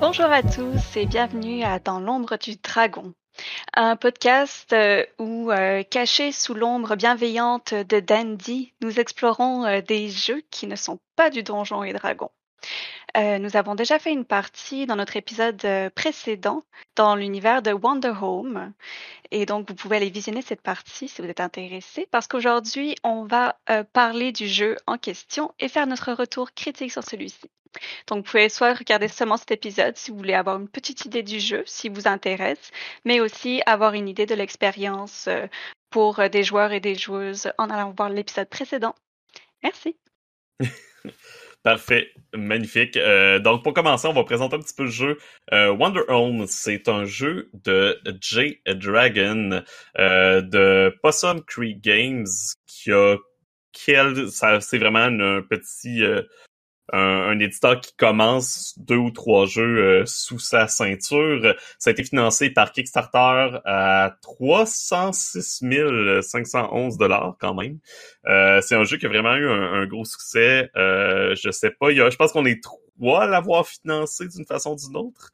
Bonjour à tous et bienvenue à Dans l'ombre du dragon, un podcast euh, où, euh, cachés sous l'ombre bienveillante de Dandy, nous explorons euh, des jeux qui ne sont pas du donjon et dragon. Euh, nous avons déjà fait une partie dans notre épisode euh, précédent dans l'univers de Wonder Home. Et donc, vous pouvez aller visionner cette partie si vous êtes intéressé, parce qu'aujourd'hui, on va euh, parler du jeu en question et faire notre retour critique sur celui-ci. Donc, vous pouvez soit regarder seulement cet épisode si vous voulez avoir une petite idée du jeu, si vous intéresse, mais aussi avoir une idée de l'expérience pour des joueurs et des joueuses en allant voir l'épisode précédent. Merci. Parfait, magnifique. Euh, donc pour commencer, on va présenter un petit peu le jeu. Euh, Wonder Home, c'est un jeu de J Dragon euh, de Possum Creek Games qui a quel, ça c'est vraiment un petit euh, un, un, éditeur qui commence deux ou trois jeux euh, sous sa ceinture. Ça a été financé par Kickstarter à 306 511 dollars quand même. Euh, c'est un jeu qui a vraiment eu un, un gros succès. Euh, je sais pas, il y a, je pense qu'on est trois à l'avoir financé d'une façon ou d'une autre.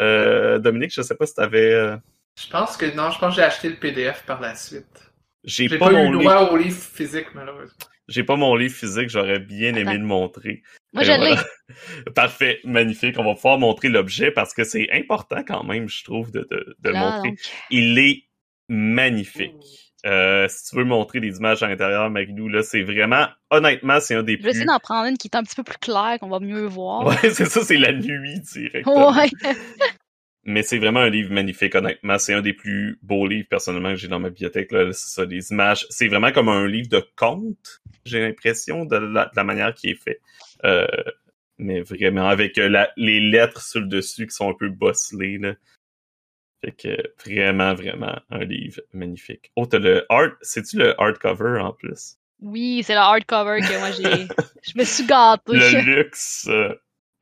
Euh, Dominique, je sais pas si t'avais... Euh... Je pense que non, je pense que j'ai acheté le PDF par la suite. J'ai pas, pas, eu le droit au livre physique, malheureusement. J'ai pas mon livre physique, j'aurais bien aimé le montrer. Moi, je l'ai. voilà. Parfait, magnifique. On va pouvoir montrer l'objet parce que c'est important quand même, je trouve, de, de, de Là, montrer. donc, Il est magnifique. Euh, si tu veux montrer des images à l'intérieur, Marilou, là, c'est vraiment, honnêtement, c'est un des Je vais essayer plus... d'en prendre une qui est un petit peu plus claire, qu'on va mieux voir. Ouais, c'est ça, c'est la nuit, directement. Ouais. Mais c'est vraiment un livre magnifique, honnêtement. C'est un des plus beaux livres, personnellement, que j'ai dans ma bibliothèque. Là, c'est ça, des images. C'est vraiment comme un livre de conte, j'ai l'impression, de la, de la manière qui est fait. Euh, mais vraiment, avec euh, la, les lettres sur le dessus qui sont un peu bosselées, là. Fait que, vraiment, vraiment, un livre magnifique. Oh, t'as le art... C'est-tu le hardcover, en plus? Oui, c'est le hardcover que moi j'ai. Je me suis gâtée. le luxe.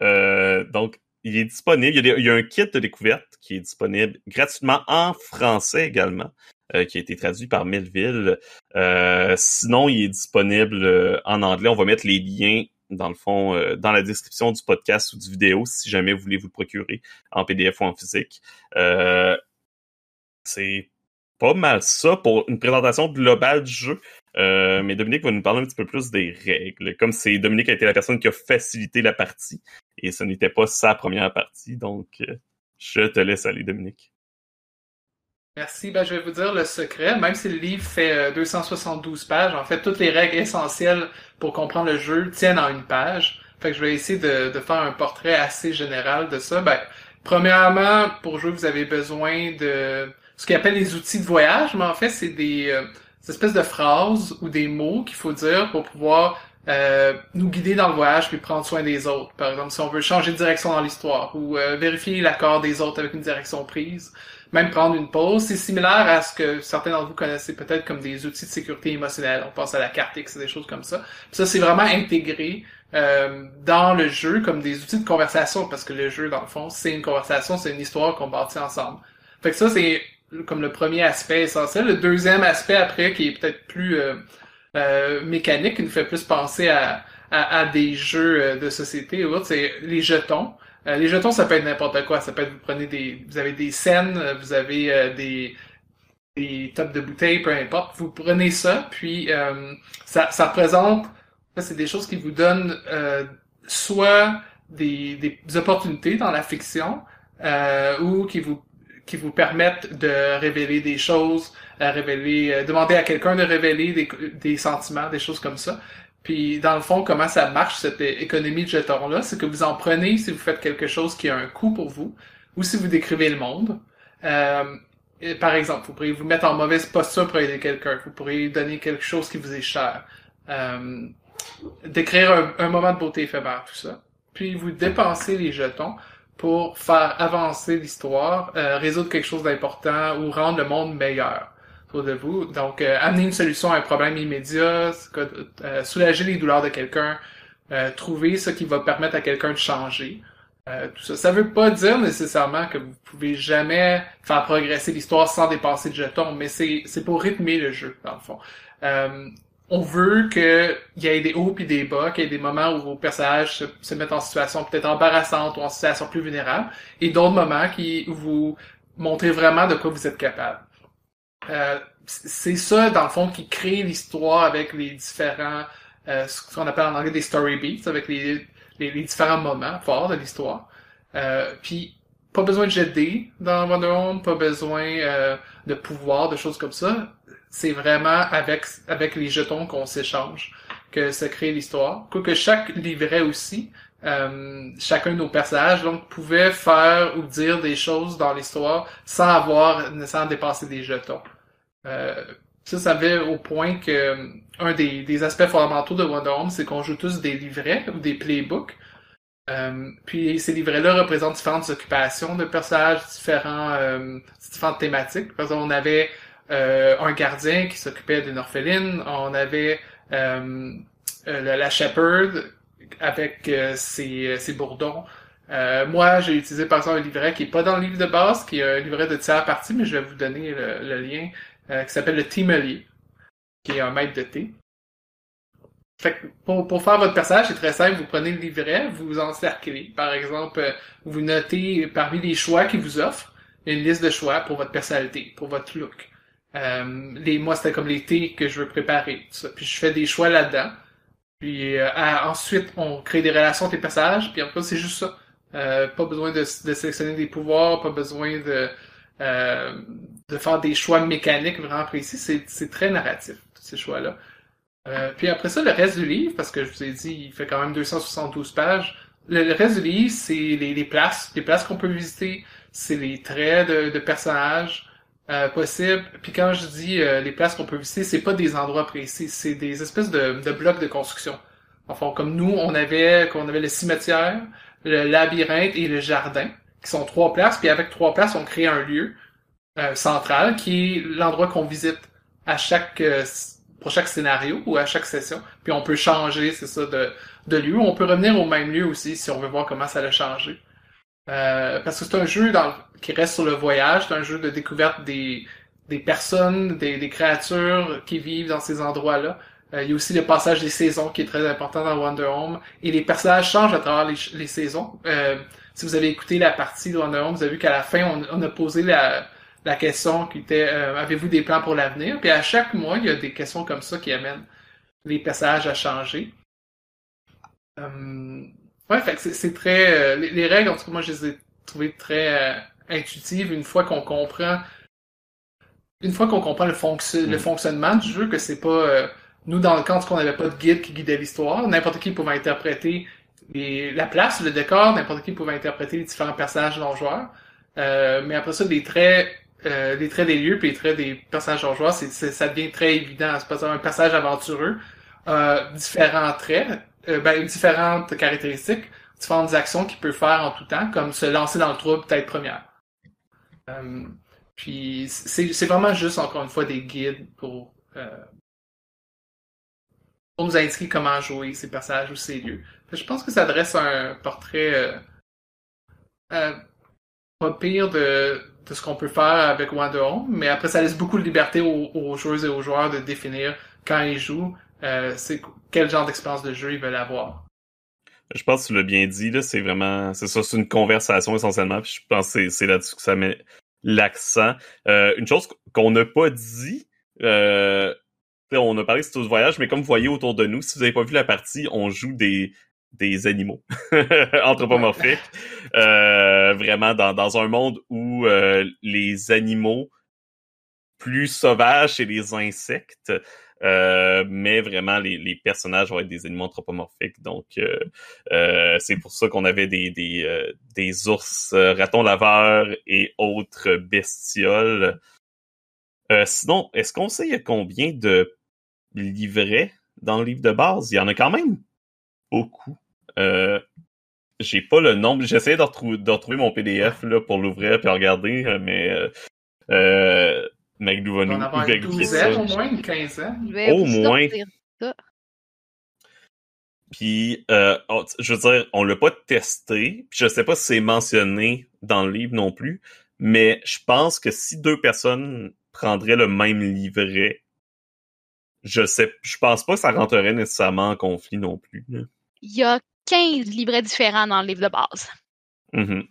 euh, donc, il est disponible. Il y, a un kit de découverte qui est disponible gratuitement en français également, euh, qui a été traduit par Melville. Euh, sinon, il est disponible euh, en anglais. On va mettre les liens dans le fond dans la description du podcast ou du vidéo si jamais vous voulez vous le procurer en PDF ou en physique. C'est pas mal ça pour une présentation globale du jeu. Euh, mais Dominique va nous parler un petit peu plus des règles. Comme c'est Dominique a été la personne qui a facilité la partie et ce n'était pas sa première partie, donc euh, je te laisse aller, Dominique. Merci. Ben, je vais vous dire le secret. Même si le livre fait euh, 272 pages, en fait, toutes les règles essentielles pour comprendre le jeu tiennent en une page. Fait que je vais essayer de, faire un portrait assez général de ça. Ben, premièrement, pour jouer, vous avez besoin de ce qu'ils appellent les outils de voyage, mais en fait, c'est des, euh, des espèces de phrases ou des mots qu'il faut dire pour pouvoir euh, nous guider dans le voyage puis prendre soin des autres. Par exemple, si on veut changer de direction dans l'histoire ou euh, vérifier l'accord des autres avec une direction prise, même prendre une pause, c'est similaire à ce que certains d'entre vous connaissez peut-être comme des outils de sécurité émotionnelle. On pense à la carte X des choses comme ça. Puis ça, c'est vraiment intégré euh, dans le jeu comme des outils de conversation parce que le jeu, dans le fond, c'est une conversation, c'est une histoire qu'on bâtit ensemble. Fait que ça, c'est comme le premier aspect essentiel. Le deuxième aspect après, qui est peut-être plus euh, euh, mécanique, qui nous fait plus penser à, à, à des jeux euh, de société ou autre, c'est les jetons. Euh, les jetons, ça peut être n'importe quoi. Ça peut être vous prenez des, vous avez des scènes, vous avez des des tops de bouteilles, peu importe. Vous prenez ça, puis ça, ça représente, c'est des choses qui vous donnent soit des, des opportunités dans la fiction, euh, ou qui vous qui vous permettent de révéler des choses, révéler, euh, demander à quelqu'un de révéler des, des sentiments, des choses comme ça. Puis dans le fond, comment ça marche cette économie de jetons-là, c'est que vous en prenez si vous faites quelque chose qui a un coût pour vous, ou si vous décrivez le monde. Euh, par exemple, vous pourriez vous mettre en mauvaise posture pour aider quelqu'un. Vous pourriez donner quelque chose qui vous est cher. Euh, décrire un, un moment de beauté éphémère, tout ça. Puis vous dépensez les jetons pour faire avancer l'histoire, euh, résoudre quelque chose d'important ou rendre le monde meilleur autour de vous. Donc, euh, amener une solution à un problème immédiat, euh, soulager les douleurs de quelqu'un, euh, trouver ce qui va permettre à quelqu'un de changer. Euh, tout ça. Ça veut pas dire nécessairement que vous pouvez jamais faire progresser l'histoire sans dépenser de jetons, mais c'est c'est pour rythmer le jeu dans le fond. On veut qu'il y ait des hauts puis des bas, qu'il y ait des moments où vos personnages se, mettent en situation peut-être embarrassante ou en situation plus vulnérable, et d'autres moments qui vous montrent vraiment de quoi vous êtes capable. Euh, c'est ça, dans le fond, qui crée l'histoire avec les différents, euh, ce qu'on appelle en anglais des story beats, avec les, les, différents moments forts de l'histoire. Euh, puis, pas besoin de jet dans Wonder Home, pas besoin euh, de pouvoir, de choses comme ça. C'est vraiment avec, avec les jetons qu'on s'échange que ça crée l'histoire. Quoique chaque livret aussi, euh, chacun de nos personnages donc pouvait faire ou dire des choses dans l'histoire sans avoir nécessairement dépasser des jetons. Euh, ça, ça avait au point que un des, des aspects fondamentaux de Wonder Home, c'est qu'on joue tous des livrets ou des playbooks. Euh, puis ces livrets-là représentent différentes occupations de personnages, différents, euh, différentes thématiques. Par exemple, on avait un gardien qui s'occupait d'une orpheline, on avait euh, la, la shepherd avec ses, ses bourdons. moi, j'ai utilisé par exemple un livret qui est pas dans le livre de base, qui est un livret de tiers partie, mais je vais vous donner le, lien, qui s'appelle le Timelier, qui est un maître de thé. Fait que pour, pour faire votre personnage, c'est très simple. Vous prenez le livret, vous encerclez. Par exemple, vous notez parmi les choix qu'il vous offre une liste de choix pour votre personnalité, pour votre look. Euh, les, moi, c'était comme les thés que je veux préparer. Ça. Puis je fais des choix là-dedans. Puis euh, ensuite, on crée des relations avec les personnages. Puis après, c'est juste ça. Euh, pas besoin de, de, sélectionner des pouvoirs, pas besoin de, euh, de faire des choix mécaniques vraiment précis. C'est très narratif, tous ces choix-là. Euh, puis après ça, le reste du livre, parce que je vous ai dit, il fait quand même 272 pages. Le, le reste du livre, c'est les, les, places, les places qu'on peut visiter, c'est les traits de, de personnages euh, possibles. Puis quand je dis euh, les places qu'on peut visiter, c'est pas des endroits précis, c'est des espèces de, de blocs de construction. Enfin, comme nous, on avait, qu'on avait le cimetière, le labyrinthe et le jardin, qui sont trois places. Puis avec trois places, on crée un lieu euh, central qui est l'endroit qu'on visite à chaque pour chaque scénario ou à chaque session. Puis on peut changer, c'est ça, de, de lieu. On peut revenir au même lieu aussi si on veut voir comment ça a changé. Euh, parce que c'est un jeu qui reste sur le voyage, c'est un jeu de découverte des, personnes, des, créatures qui vivent dans ces endroits-là. Euh, il y a aussi le passage des saisons qui est très important dans Wonder Home. Et les personnages changent à travers les, saisons. Euh, si vous avez écouté la partie de Wonder Home, vous avez vu qu'à la fin, on, a posé la, question qui était euh, avez-vous des plans pour l'avenir? Puis à chaque mois, il y a des questions comme ça qui amènent les passages à changer. Ouais, fait c'est très euh, les, les, règles en tout cas moi je les ai trouvées très euh, intuitives une fois qu'on comprend une fois qu'on comprend le, fonction, le fonctionnement du jeu que c'est pas nous dans le cas qu'on n'avait pas de guide qui guidait l'histoire, n'importe qui pouvait interpréter les, la place, le décor, n'importe qui pouvait interpréter les différents personnages non joueurs. mais après ça, des traits euh, les traits des lieux puis les traits des personnages joueurs, c'est, ça devient très évident. C'est pas un personnage aventureux, euh, différents traits, euh, ben, différentes caractéristiques, différentes actions qu'il peut faire en tout temps, comme se lancer dans le trou peut-être première. Euh, puis c'est, vraiment juste encore une fois des guides pour euh, pour nous indiquer comment jouer ces personnages ou ces lieux. je pense que ça dresse un portrait pas pire de de ce qu'on peut faire avec Wonder Home, mais après ça laisse beaucoup de liberté aux, aux joueuses et aux joueurs de définir quand ils jouent, euh, c'est quel genre d'expérience de jeu ils veulent avoir? Je pense que tu l'as bien dit, là, c'est vraiment, c'est ça, c'est une conversation essentiellement, puis je pense que c'est là-dessus que ça met l'accent. Euh, une chose qu'on n'a pas dit, euh, on a parlé de ce voyage, mais comme vous voyez autour de nous, si vous n'avez pas vu la partie, on joue des des animaux anthropomorphiques. Euh, vraiment dans, dans un monde où euh, les animaux plus sauvages, c'est les insectes. Euh, mais vraiment les, les, personnages vont être des animaux anthropomorphiques. Donc euh, euh, c'est pour ça qu'on avait des, des, euh, des ours, ratons laveurs et autres bestioles. sinon, est-ce qu'on sait combien de livrets dans le livre de base? Il y en a quand même beaucoup. Euh, j'ai pas le nombre. J'essaie de, retrouver, de retrouver mon PDF là, pour l'ouvrir et regarder, euh, mais Maglou va nous une douzaine, au moins une quinzaine. Au moins. Puis, euh, oh, je veux dire, on l'a pas testé. Puis je sais pas si c'est mentionné dans le livre non plus. Mais je pense que si deux personnes prendraient le même livret, je sais, je pense pas que ça rentrerait nécessairement en conflit non plus. Il y a 15 livrets différents dans le livre de base. Mhm.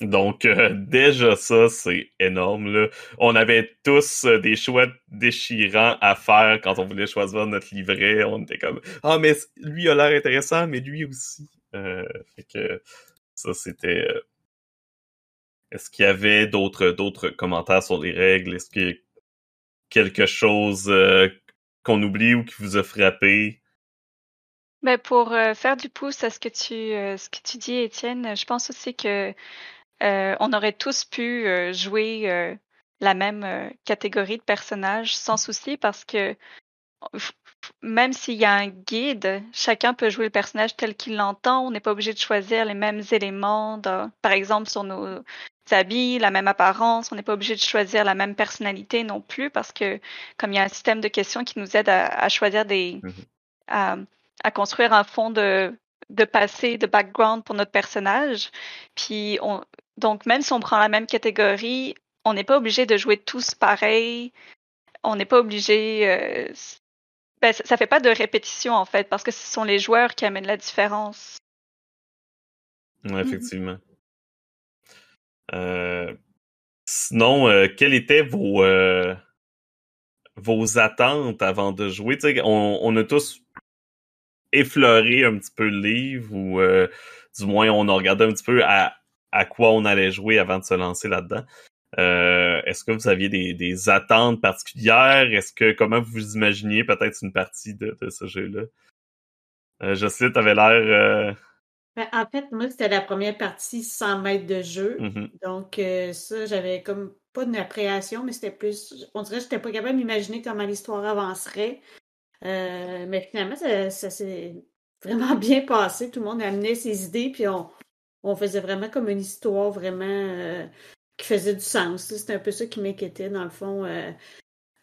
Donc euh, déjà ça, c'est énorme. Là. On avait tous euh, des choix déchirants à faire quand on voulait choisir notre livret. On était comme Ah mais lui a l'air intéressant, mais lui aussi. Euh, fait que ça c'était. Est-ce qu'il y avait d'autres d'autres commentaires sur les règles? Est-ce qu'il y a quelque chose qu'on oublie ou qui vous a frappé? Ben pour faire du pouce à ce que tu ce que tu dis, Étienne, je pense aussi que euh, on aurait tous pu euh, jouer euh, la même euh, catégorie de personnages sans souci parce que même s'il y a un guide, chacun peut jouer le personnage tel qu'il l'entend. On n'est pas obligé de choisir les mêmes éléments, dans- par exemple sur nos habits, la même apparence. On n'est pas obligé de choisir la même personnalité non plus parce que comme il y a un système de questions qui nous aide à, à choisir des Mhm. à, à construire un fond de de passé, de background pour notre personnage. Puis on donc même si on prend la même catégorie, on n'est pas obligé de jouer tous pareil. On n'est pas obligé. euh, ben, ça, ça fait pas de répétition en fait, parce que ce sont les joueurs qui amènent la différence. Ouais, effectivement. Euh, sinon, euh, quelles étaient vos, euh, vos attentes avant de jouer? Tu sais, on, on a tous effleuré un petit peu le livre ou euh, du moins on a regardé un petit peu à, à quoi on allait jouer avant de se lancer là-dedans. Euh, Est-ce que vous aviez des, des attentes particulières? Est-ce que comment vous imaginiez peut-être une partie de, de ce jeu-là? Euh, Jocelyne, t'avais l'air... euh, Ben, en fait, moi, c'était la première partie 100 mètres de jeu. mhm. Donc, euh, ça, j'avais comme pas une appréhension, mais c'était plus. On dirait que j'étais pas capable d'imaginer comment l'histoire avancerait. Mais finalement, ça, ça s'est vraiment bien passé. Tout le monde amenait ses idées, puis on, on faisait vraiment comme une histoire vraiment euh, qui faisait du sens. C'était un peu ça qui m'inquiétait, dans le fond. Euh,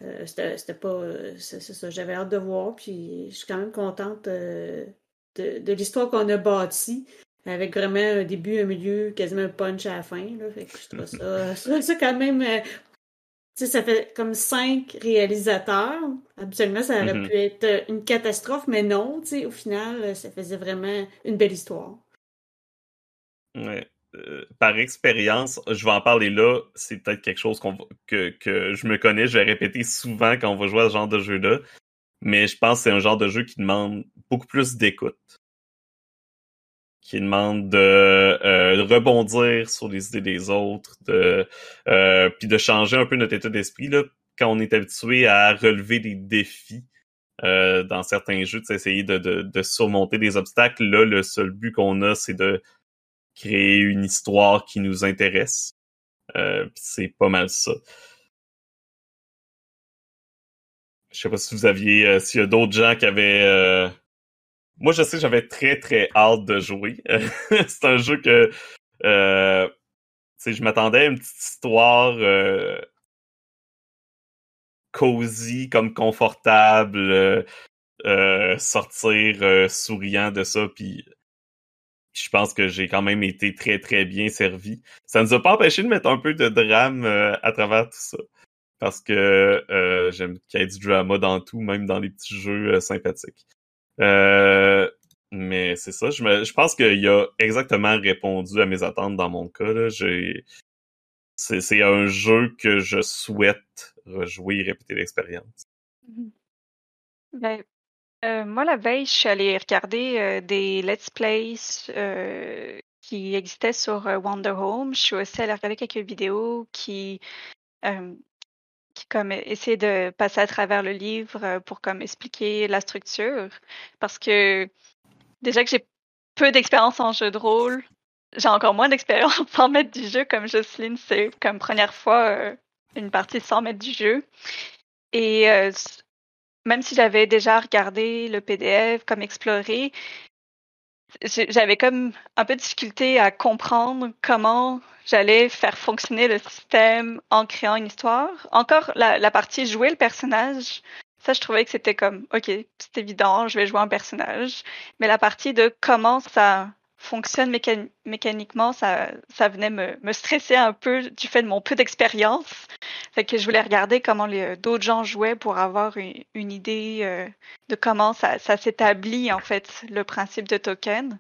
euh, c'était pas. c'est ça. J'avais hâte de voir, puis je suis quand même contente de, de l'histoire qu'on a bâtie. Avec vraiment un début, un milieu, quasiment un punch à la fin. Là. Fait que je trouve ça, je trouve ça quand même. tu sais, ça fait comme cinq réalisateurs. Habituellement, ça aurait Mhm. pu être une catastrophe, mais non. Tu sais, au final, ça faisait vraiment une belle histoire. Ouais. Euh, par expérience, je vais en parler là, c'est peut-être quelque chose va- que, que je me connais, je vais répéter souvent quand on va jouer à ce genre de jeu-là, mais je pense que c'est un genre de jeu qui demande beaucoup plus d'écoute, qui demande de, euh, rebondir sur les idées des autres, de euh, puis de changer un peu notre état d'esprit là, quand on est habitué à relever des défis. euh, dans certains jeux, d'essayer de, de, de surmonter des obstacles. Là, le seul but qu'on a, c'est de créer une histoire qui nous intéresse. Euh, c'est pas mal ça. Je sais pas si vous aviez, euh, s'il y a d'autres gens qui avaient. euh, Moi, je sais j'avais très très hâte de jouer. c'est un jeu que, euh, je m'attendais à une petite histoire euh, cosy, comme confortable, euh, euh, sortir souriant de ça, puis je pense que j'ai quand même été très très bien servi. Ça nous a pas empêché de mettre un peu de drame euh, à travers tout ça. Parce que euh, j'aime qu'il y ait du drama dans tout, même dans les petits jeux euh, sympathiques. Euh, mais c'est ça, je, me, je pense qu'il a exactement répondu à mes attentes dans mon cas. C'est, un jeu que je souhaite rejouer et répéter l'expérience. Ben, euh, moi, la veille, je suis allée regarder euh, des let's plays euh, qui existaient sur Wonder Home. Je suis aussi allée regarder quelques vidéos qui, qui comme essayaient de passer à travers le livre pour comme expliquer la structure. Parce que déjà que j'ai peu d'expérience en jeu de rôle, j'ai encore moins d'expérience en maître du jeu comme Jocelyne, c'est comme première fois une partie sans maître du jeu. Et même si j'avais déjà regardé le PDF, comme exploré, j'avais comme un peu de difficulté à comprendre comment j'allais faire fonctionner le système en créant une histoire. Encore la, la partie jouer le personnage, ça je trouvais que c'était comme, ok, c'est évident, je vais jouer un personnage. Mais la partie de comment ça fonctionne mécan- mécaniquement, ça, venait me, stresser un peu du fait de mon peu d'expérience. Fait que je voulais regarder comment les- d'autres gens jouaient pour avoir une, idée euh, de comment ça, s'établit, en fait, le principe de token.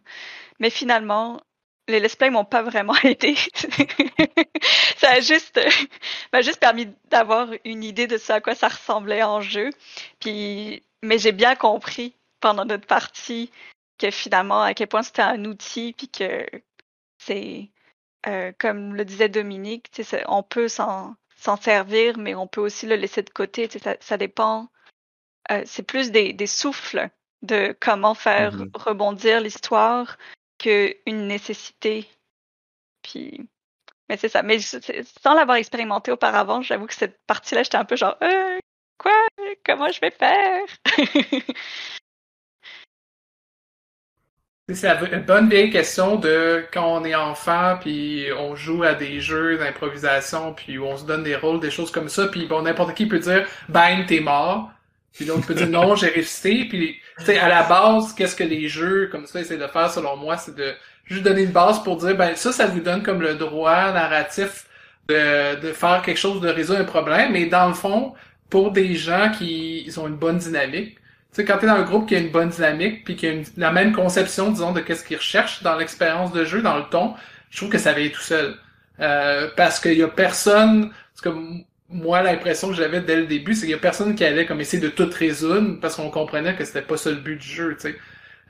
Mais finalement, les let's play m'ont pas vraiment aidé. ça a juste, m'a juste permis d'avoir une idée de ce à quoi ça ressemblait en jeu. Puis, mais j'ai bien compris pendant notre partie que finalement, à quel point c'était un outil, puis que c'est, euh, comme le disait Dominique, on peut s'en servir, mais on peut aussi le laisser de côté. Ça, ça dépend. euh, c'est plus des, des souffles de comment faire Mhm. rebondir l'histoire qu'une nécessité. Puis, mais c'est ça. Mais je- sans l'avoir expérimenté auparavant, j'avoue que cette partie-là, j'étais un peu genre, Euh, quoi? Comment je vais faire? C'est la bonne vieille question de quand on est enfant, puis on joue à des jeux d'improvisation, puis on se donne des rôles, des choses comme ça, puis bon, n'importe qui peut dire « Bang, t'es mort ». Puis l'autre peut dire « Non, j'ai réussi ». Puis, tu sais, à la base, qu'est-ce que les jeux comme ça essaient de faire, selon moi, c'est de juste donner une base pour dire « Ben, ça, ça vous donne comme le droit narratif de, de faire quelque chose, de résoudre un problème ». Mais dans le fond, pour des gens qui ils ont une bonne dynamique, sais, quand t'es dans un groupe qui a une bonne dynamique, puis qui a une- la même conception, disons, de qu'est-ce qu'ils recherchent dans l'expérience de jeu, dans le ton, je trouve que ça vient tout seul. Euh, parce qu'il y a personne, parce que moi, l'impression que j'avais dès le début, c'est qu'il y a personne qui allait comme essayer de tout résoudre, parce qu'on comprenait que c'était pas ça le but du jeu, tu sais.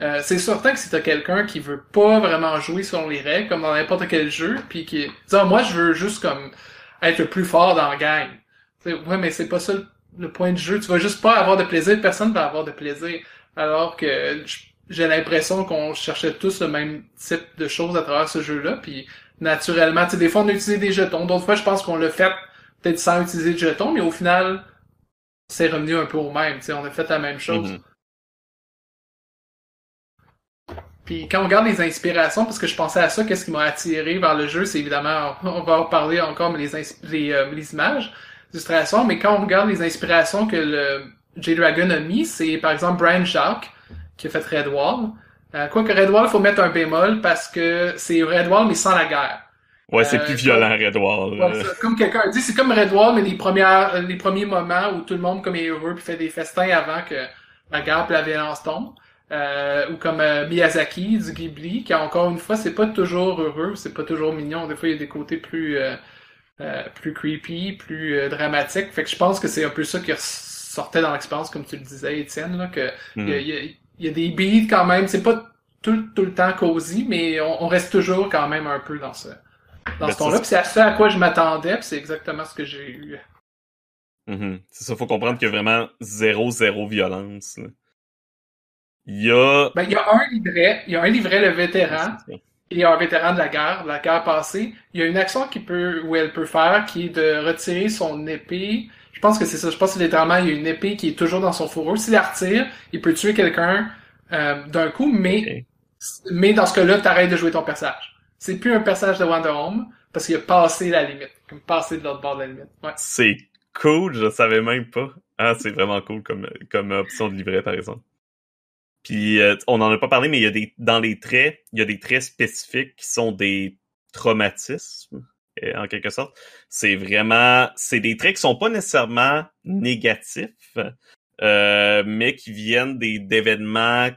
Euh, c'est certain que si t'as quelqu'un qui veut pas vraiment jouer selon les règles, comme dans n'importe quel jeu, puis qui, disons, moi, je veux juste comme être le plus fort dans la gang. Tu sais, ouais, mais c'est pas ça le le point de jeu. Tu vas juste pas avoir de plaisir, personne va avoir de plaisir. Alors que j'ai l'impression qu'on cherchait tous le même type de choses à travers ce jeu-là. Puis naturellement, tu sais, des fois on a utilisé des jetons, d'autres fois je pense qu'on l'a fait peut-être sans utiliser de jetons, mais au final, c'est revenu un peu au même. Tu sais, on a fait la même chose. Mhm. Puis quand on regarde les inspirations, parce que je pensais à ça, qu'est-ce qui m'a attiré vers le jeu, c'est évidemment, on va en parler encore, mais les, euh, les images, mais quand on regarde les inspirations que le J-Dragon a mis, c'est par exemple Brian Jacques, qui a fait Redwall. Euh, Quoique Redwall, faut mettre un bémol parce que c'est Redwall, mais sans la guerre. Ouais, c'est Euh, plus violent, Redwall. Ouais, comme quelqu'un a dit, c'est comme Redwall, mais les premières, les premiers moments où tout le monde comme est heureux puis fait des festins avant que la guerre et la violence tombent. Euh, ou comme euh, Miyazaki du Ghibli, qui encore une fois, c'est pas toujours heureux, c'est pas toujours mignon. Des fois, il y a des côtés plus euh, euh, plus creepy, plus euh, dramatiques. Fait que je pense que c'est un peu ça qui sortait dans l'expérience, comme tu le disais, Étienne, là, que il y, a, il y a- il y a des beats quand même. C'est pas tout, tout le temps cosy, mais on, on reste toujours quand même un peu dans ce dans Ben, ce ton-là. ça, Puis c'est à ça à quoi je m'attendais, puis c'est exactement ce que j'ai eu. Mhm. C'est ça, faut comprendre qu'il y a vraiment zéro, zéro violence. là. Il y a... Ben, il y a un livret, il y a un livret, le vétéran, il y a un vétéran de la guerre, de la guerre passée. Il y a une action qui peut, où elle peut faire, qui est de retirer son épée. Je pense que c'est ça. Je pense que littéralement, il y a une épée qui est toujours dans son fourreau. S'il la retire, il peut tuer quelqu'un euh, d'un coup, mais, mais dans ce cas-là, t'arrêtes de jouer ton personnage. C'est plus un personnage de Wonder Home, parce qu'il a passé la limite. Comme passé de l'autre bord de la limite. Ouais. C'est cool, je savais même pas. Ah, c'est vraiment cool comme, comme option de livret, par exemple. Puis euh, on n'en a pas parlé, mais il y a des dans les traits, il y a des traits spécifiques qui sont des traumatismes, euh, en quelque sorte. C'est vraiment, c'est des traits qui sont pas nécessairement négatifs, euh, mais qui viennent des d'événements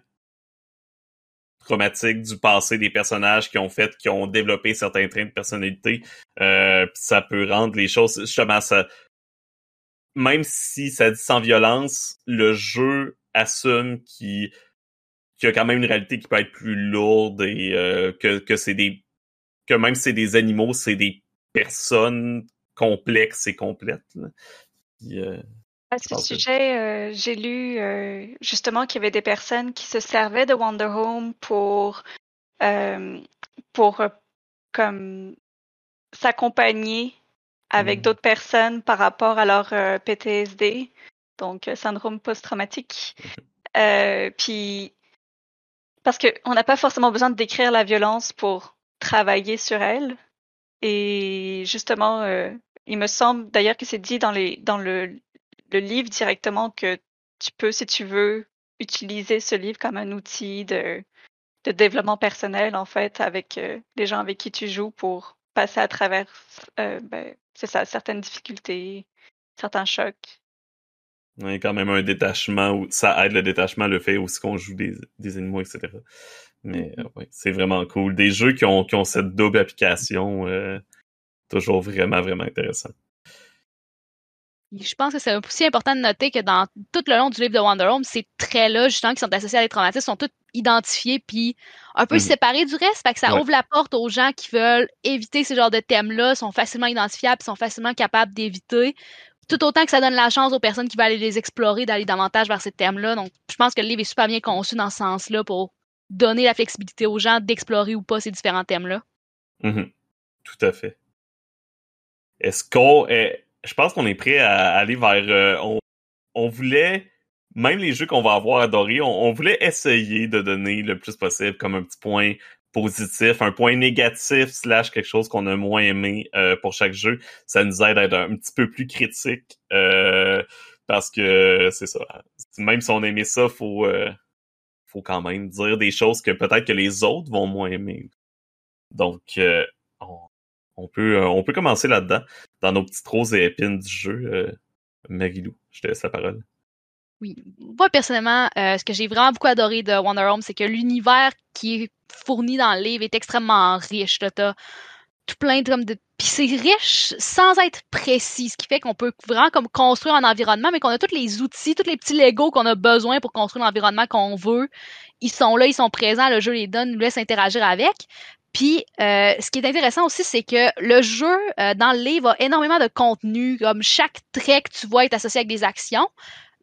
traumatiques du passé des personnages qui ont fait, qui ont développé certains traits de personnalité. Euh, ça peut rendre les choses, justement, ça, même si ça dit sans violence, le jeu assume qu'il qu'il y a quand même une réalité qui peut être plus lourde et euh, que, que c'est des que même si c'est des animaux, c'est des personnes complexes et complètes. Puis, euh, À ce sujet, euh, j'ai lu justement qu'il y avait des personnes qui se servaient de Wonder Home pour, pour comme s'accompagner avec Mhm. d'autres personnes par rapport à leur PTSD, donc syndrome post-traumatique. Euh, puis parce que on n'a pas forcément besoin de décrire la violence pour travailler sur elle. Et justement, euh, il me semble d'ailleurs que c'est dit dans les dans le livre directement que tu peux, si tu veux, utiliser ce livre comme un outil de, développement personnel, en fait, avec euh, les gens avec qui tu joues pour passer à travers, euh, ben, ça, certaines difficultés, certains chocs. Il y a quand même un détachement, où ça aide le détachement, le fait aussi qu'on joue des, des animaux, etc. Mais euh, ouais, c'est vraiment cool. Des jeux qui ont, qui ont cette double application, euh, toujours vraiment, vraiment intéressant. Je pense que c'est aussi important de noter que dans tout le long du livre de Wonder Home, ces traits-là, justement, qui sont associés à des traumatismes, sont tous identifiés puis un peu Mhm. séparés du reste. Fait que ça Ouais. ouvre la porte aux gens qui veulent éviter ce genre de thèmes-là, sont facilement identifiables, sont facilement capables d'éviter. Tout autant que ça donne la chance aux personnes qui veulent aller les explorer, d'aller davantage vers ces thèmes-là. Donc, je pense que le livre est super bien conçu dans ce sens-là pour donner la flexibilité aux gens d'explorer ou pas ces différents thèmes-là. Mhm. Tout à fait. Est-ce qu'on est... Je pense qu'on est prêt à aller vers... euh, on, on voulait... Même les jeux qu'on va avoir adorés, on, on voulait essayer de donner le plus possible comme un petit point positif, un point négatif slash quelque chose qu'on a moins aimé euh, pour chaque jeu. Ça nous aide à être un petit peu plus critique euh, parce que c'est ça. Même si on aimait ça, faut euh, faut quand même dire des choses que peut-être que les autres vont moins aimer. Donc euh, on, on peut euh, on peut commencer là-dedans dans nos petites roses et épines du jeu. Euh, Marilou, je te laisse la parole. Oui, moi personnellement, euh, ce que j'ai vraiment beaucoup adoré de Wonder Home, c'est que l'univers qui est fourni dans le livre est extrêmement riche. T'as tout plein de, de, puis c'est riche sans être précis, ce qui fait qu'on peut vraiment comme construire un environnement, mais qu'on a tous les outils, tous les petits Legos qu'on a besoin pour construire l'environnement qu'on veut. Ils sont là, ils sont présents, le jeu les donne, nous laisse interagir avec. Puis, euh, ce qui est intéressant aussi, c'est que le jeu, euh, dans le livre, a énormément de contenu. Comme chaque trait que tu vois est associé avec des actions.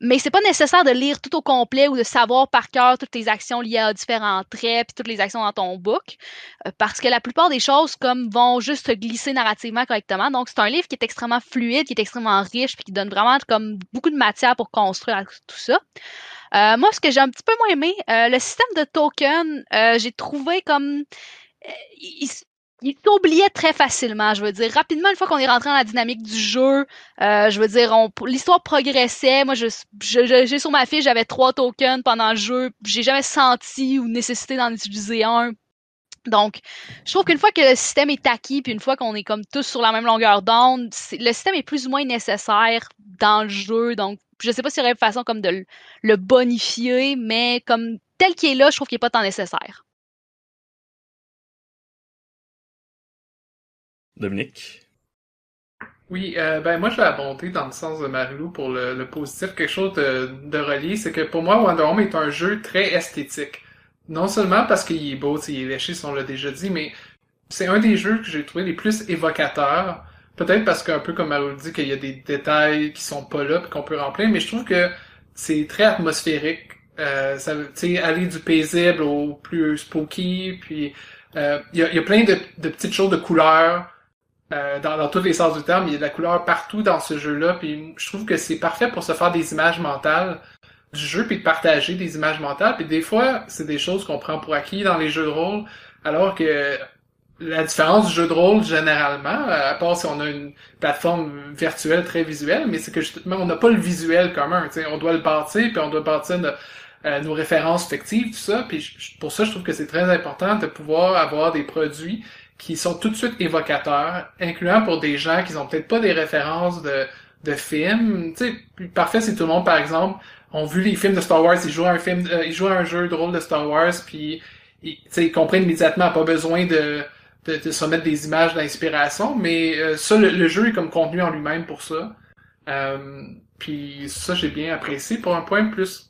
Mais c'est pas nécessaire de lire tout au complet ou de savoir par cœur toutes les actions liées à différents traits puis toutes les actions dans ton book, euh, parce que la plupart des choses comme vont juste se glisser narrativement correctement. Donc c'est un livre qui est extrêmement fluide, qui est extrêmement riche puis qui donne vraiment comme beaucoup de matière pour construire tout ça. Euh, moi, ce que j'ai un petit peu moins aimé, euh, le système de token, euh, j'ai trouvé comme euh, il, il s'oubliait très facilement, je veux dire. Rapidement, une fois qu'on est rentré dans la dynamique du jeu, euh, je veux dire, l'histoire progressait. Moi, je, j'ai sur ma fiche, j'avais trois tokens pendant le jeu. J'ai jamais senti ou nécessité d'en utiliser un. Donc, je trouve qu'une fois que le système est acquis, puis une fois qu'on est comme tous sur la même longueur d'onde, le système est plus ou moins nécessaire dans le jeu. Donc, je sais pas s'il y aurait une façon comme de le, bonifier, mais comme tel qu'il est là, je trouve qu'il est pas tant nécessaire. Dominique? Oui, euh, ben moi je vais abonder dans le sens de Marilou pour le, le positif. Quelque chose de, de relié, c'est que pour moi Wonder Home est un jeu très esthétique. Non seulement parce qu'il est beau, il est léché, on l'a déjà dit, mais c'est un des jeux que j'ai trouvé les plus évocateurs. Peut-être parce qu'un peu comme Marilou dit qu'il y a des détails qui sont pas là puis qu'on peut remplir, mais je trouve que c'est très atmosphérique. Euh, ça, aller du paisible au plus spooky, puis euh, il y, a, y a plein de, de petites choses de couleurs euh, dans, dans tous les sens du terme. Il y a de la couleur partout dans ce jeu-là. Puis je trouve que c'est parfait pour se faire des images mentales du jeu puis de partager des images mentales. Puis des fois, c'est des choses qu'on prend pour acquis dans les jeux de rôle, alors que la différence du jeu de rôle, généralement, à part si on a une plateforme virtuelle très visuelle, mais c'est que justement, on n'a pas le visuel commun. tu sais. On doit le bâtir, puis on doit bâtir no- euh, nos références fictives, tout ça. Puis pour ça, je trouve que c'est très important de pouvoir avoir des produits qui sont tout de suite évocateurs, incluant pour des gens qui ont peut-être pas des références de, de films. Tu sais, parfait si tout le monde, par exemple, ont vu les films de Star Wars, ils jouent un film, euh, ils jouent à un jeu de rôle de Star Wars, puis ils, ils comprennent immédiatement, pas besoin de, de, de se mettre des images d'inspiration, mais euh, ça, le, le jeu est comme contenu en lui-même pour ça. Euh, puis ça, j'ai bien apprécié. Pour un point plus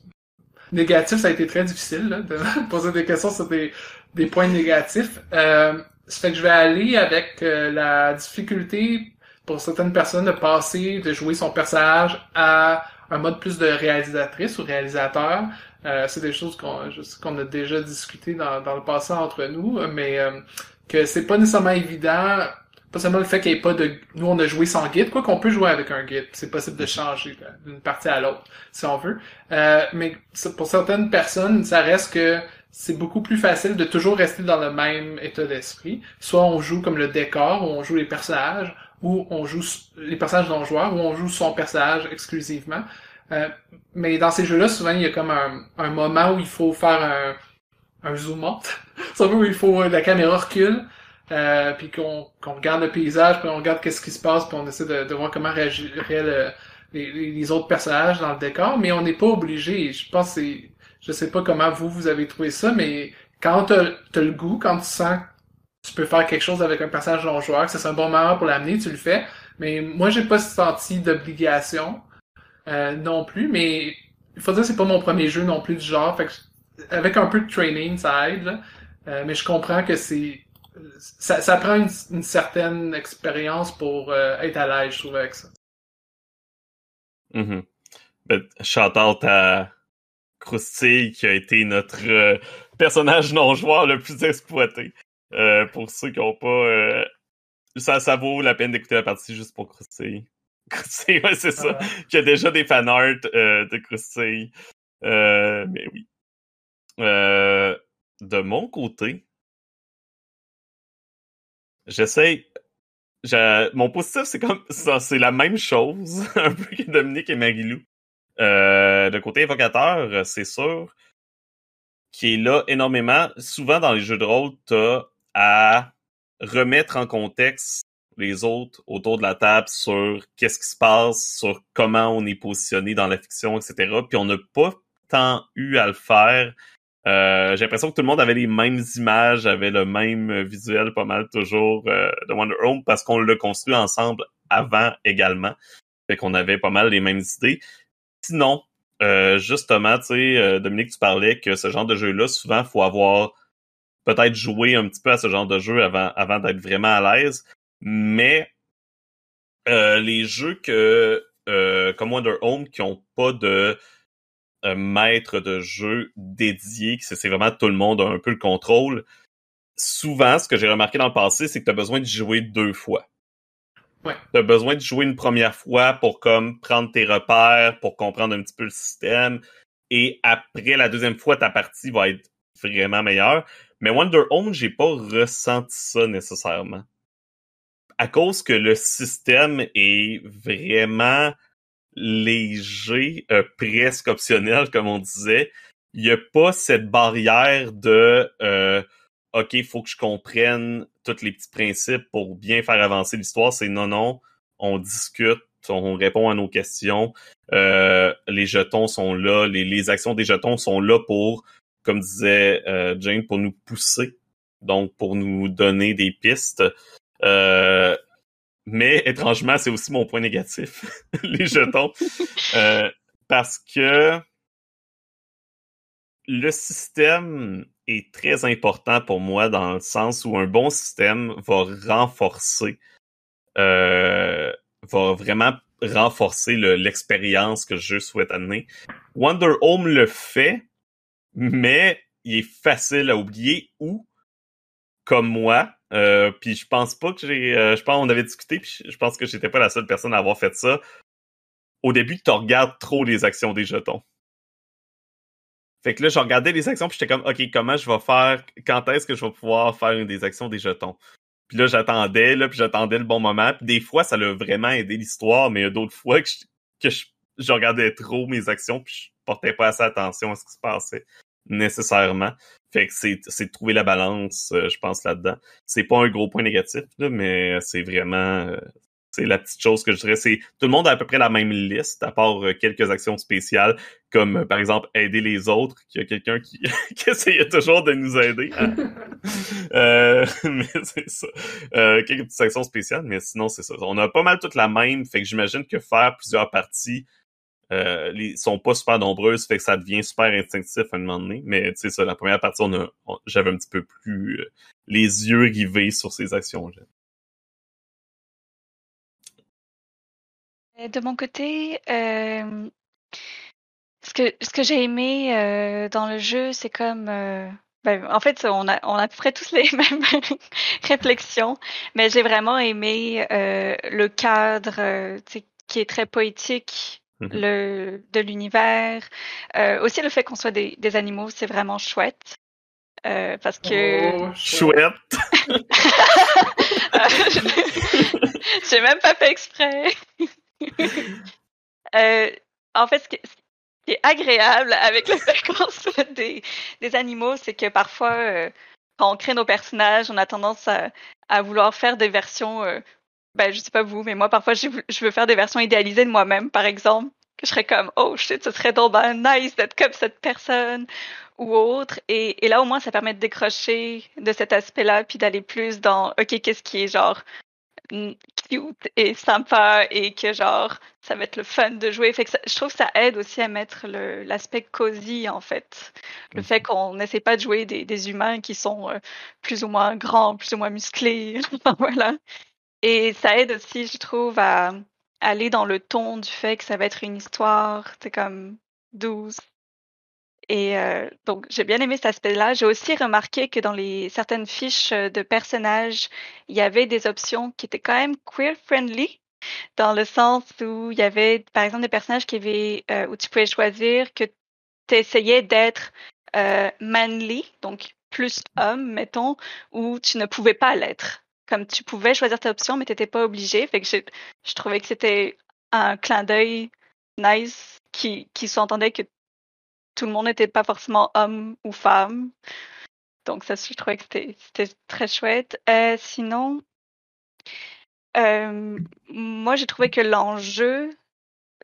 négatif, ça a été très difficile là, de poser des questions sur des, des points négatifs. Euh, ça fait que je vais aller avec euh, la difficulté pour certaines personnes de passer, de jouer son personnage à un mode plus de réalisatrice ou réalisateur. Euh, c'est des choses qu'on qu'on a déjà discuté dans, dans le passé entre nous, mais euh, que c'est pas nécessairement évident. Pas seulement le fait qu'il n'y ait pas de... Nous, on a joué sans guide, quoi qu'on peut jouer avec un guide. C'est possible de changer d'une partie à l'autre, si on veut. Euh, mais pour certaines personnes, ça reste que c'est beaucoup plus facile de toujours rester dans le même état d'esprit. Soit on joue comme le décor, ou on joue les personnages, ou on joue les personnages non joueurs, ou on joue son personnage exclusivement. Euh, mais dans ces jeux-là, souvent, il y a comme un, un moment où il faut faire un, un zoom out. Où il faut la caméra recule, euh, puis qu'on regarde le paysage, puis on regarde qu'est-ce qui se passe, puis on essaie de, voir comment réagiraient le, les, les, autres personnages dans le décor, mais on n'est pas obligé. Je pense c'est, je sais pas comment vous vous avez trouvé ça, mais quand t'as as le goût, quand tu sens que tu peux faire quelque chose avec un personnage non joueur, que c'est un bon moment pour l'amener, tu le fais. Mais moi, j'ai pas senti d'obligation euh, non plus, mais il faut dire que c'est pas mon premier jeu non plus du genre. Fait que, avec un peu de training, ça aide. Euh, mais je comprends que c'est ça, ça prend une, certaine expérience pour euh, être à l'aise, je trouve, avec ça. Mm -hmm. shout out à Krusty qui a été notre euh, personnage non-joueur le plus exploité. Euh, pour ceux qui n'ont pas... ça, ça vaut la peine d'écouter la partie juste pour Krusty. Krusty, ouais, c'est ça. Ah. Qui a déjà des fanarts de Krusty. mais oui. de mon côté, j'essaie. Mon positif, c'est comme ça, c'est la même chose, un peu que Dominique et Marilou. Euh, le côté évocateur, c'est sûr, qui est là énormément. Souvent dans les jeux de rôle, t'as à remettre en contexte les autres autour de la table sur qu'est-ce qui se passe, sur comment on est positionné dans la fiction, etc. Puis on n'a pas tant eu à le faire euh, j'ai l'impression que tout le monde avait les mêmes images, avait le même visuel pas mal toujours euh, de Wonder Home parce qu'on l'a construit ensemble avant également. Fait qu'on avait pas mal les mêmes idées. Sinon, euh, justement, tu sais, euh, Dominique, tu parlais que ce genre de jeu-là, souvent, faut avoir peut-être joué un petit peu à ce genre de jeu avant, avant d'être vraiment à l'aise. Mais les jeux que comme Wonder Home qui ont pas de un maître de jeu dédié, que c'est vraiment tout le monde a un peu le contrôle. Souvent, ce que j'ai remarqué dans le passé, c'est que tu as besoin de jouer deux fois. Ouais. Tu as besoin de jouer une première fois pour comme prendre tes repères, pour comprendre un petit peu le système. Et après la deuxième fois, ta partie va être vraiment meilleure. Mais Wonder Home, j'ai pas ressenti ça nécessairement. À cause que le système est vraiment léger, euh, presque optionnel, comme on disait. Il n'y a pas cette barrière de euh, OK, il faut que je comprenne tous les petits principes pour bien faire avancer l'histoire. C'est non, non, on discute, on répond à nos questions. Euh, les jetons sont là, les, les, actions des jetons sont là pour, comme disait euh, Jane, pour nous pousser, donc pour nous donner des pistes. Euh, mais étrangement, c'est aussi mon point négatif, les jetons. Euh, parce que le système est très important pour moi dans le sens où un bon système va renforcer, euh, va vraiment renforcer l'expérience que je souhaite amener. Wonder Home le fait, mais il est facile à oublier ou, comme moi, euh, puis je pense pas que j'ai. Euh, je pense qu'on avait discuté, puis je pense que j'étais pas la seule personne à avoir fait ça. Au début, tu regardes trop les actions des jetons. Fait que là, je regardais les actions, puis j'étais comme, OK, comment je vais faire, quand est-ce que je vais pouvoir faire une des actions des jetons? Puis là, j'attendais, là, puis j'attendais le bon moment. Puis des fois, ça l'a vraiment aidé l'histoire, mais d'autres fois que, je, que je, je, regardais trop mes actions, puis je portais pas assez attention à ce qui se passait nécessairement. Fait que c'est, c'est de trouver la balance, euh, je pense, là-dedans. C'est pas un gros point négatif, là, mais c'est vraiment... Euh, c'est la petite chose que je dirais. C'est tout le monde a à peu près la même liste, à part euh, quelques actions spéciales, comme par exemple aider les autres, qu'il y a quelqu'un qui, qui essayait toujours de nous aider. Hein. mais c'est ça. quelques petites actions spéciales, mais sinon c'est ça. On a pas mal toutes la même, fait que j'imagine que faire plusieurs parties euh, les, sont pas super nombreuses, fait que ça devient super instinctif à un moment donné. Mais tu sais, ça, la première partie, on j'avais un petit peu plus euh, les yeux rivés sur ces actions-là. De mon côté, euh, ce que, ce que j'ai aimé euh, dans le jeu, c'est comme euh, ben, en fait, on a, on a à peu près tous les mêmes réflexions, mais j'ai vraiment aimé euh, le cadre qui est très poétique Mmh le, de l'univers. Euh, aussi le fait qu'on soit des, des animaux, c'est vraiment chouette. Euh, parce que... Oh, chouette! J'ai même pas fait exprès. euh, en fait, ce, qui est agréable avec qu'on soit des, animaux, c'est que parfois, euh, quand on crée nos personnages, on a tendance à, vouloir faire des versions, euh, ben je sais pas vous, mais moi parfois je, veux faire des versions idéalisées de moi-même, par exemple, que je serais comme oh shit, ce serait donc ben nice d'être comme cette personne ou autre, et là au moins ça permet de décrocher de cet aspect-là, puis d'aller plus dans ok qu'est-ce qui est genre cute et sympa et que genre ça va être le fun de jouer. Fait que ça, je trouve que ça aide aussi à mettre l'aspect cosy en fait. Le fait qu'on n'essaie pas de jouer des, des humains qui sont euh, plus ou moins grands, plus ou moins musclés. voilà. Et ça aide aussi, je trouve, à aller dans le ton du fait que ça va être une histoire, c'est comme douce, et euh, donc, j'ai bien aimé cet aspect-là. J'ai aussi remarqué que dans les certaines fiches euh, de personnages, il y avait des options qui étaient quand même queer-friendly, dans le sens où il y avait, par exemple, des personnages qui avaient, euh, où tu pouvais choisir que tu essayais d'être manly, donc plus homme, mettons, ou tu ne pouvais pas l'être. Comme tu pouvais choisir ta option, mais tu n'étais pas obligé. Fait que je trouvais que c'était un clin d'œil nice qui, qui s'entendait que tout le monde n'était pas forcément homme ou femme. Donc ça, je trouvais que c'était très chouette. Euh, sinon, euh, moi, j'ai trouvé que l'enjeu,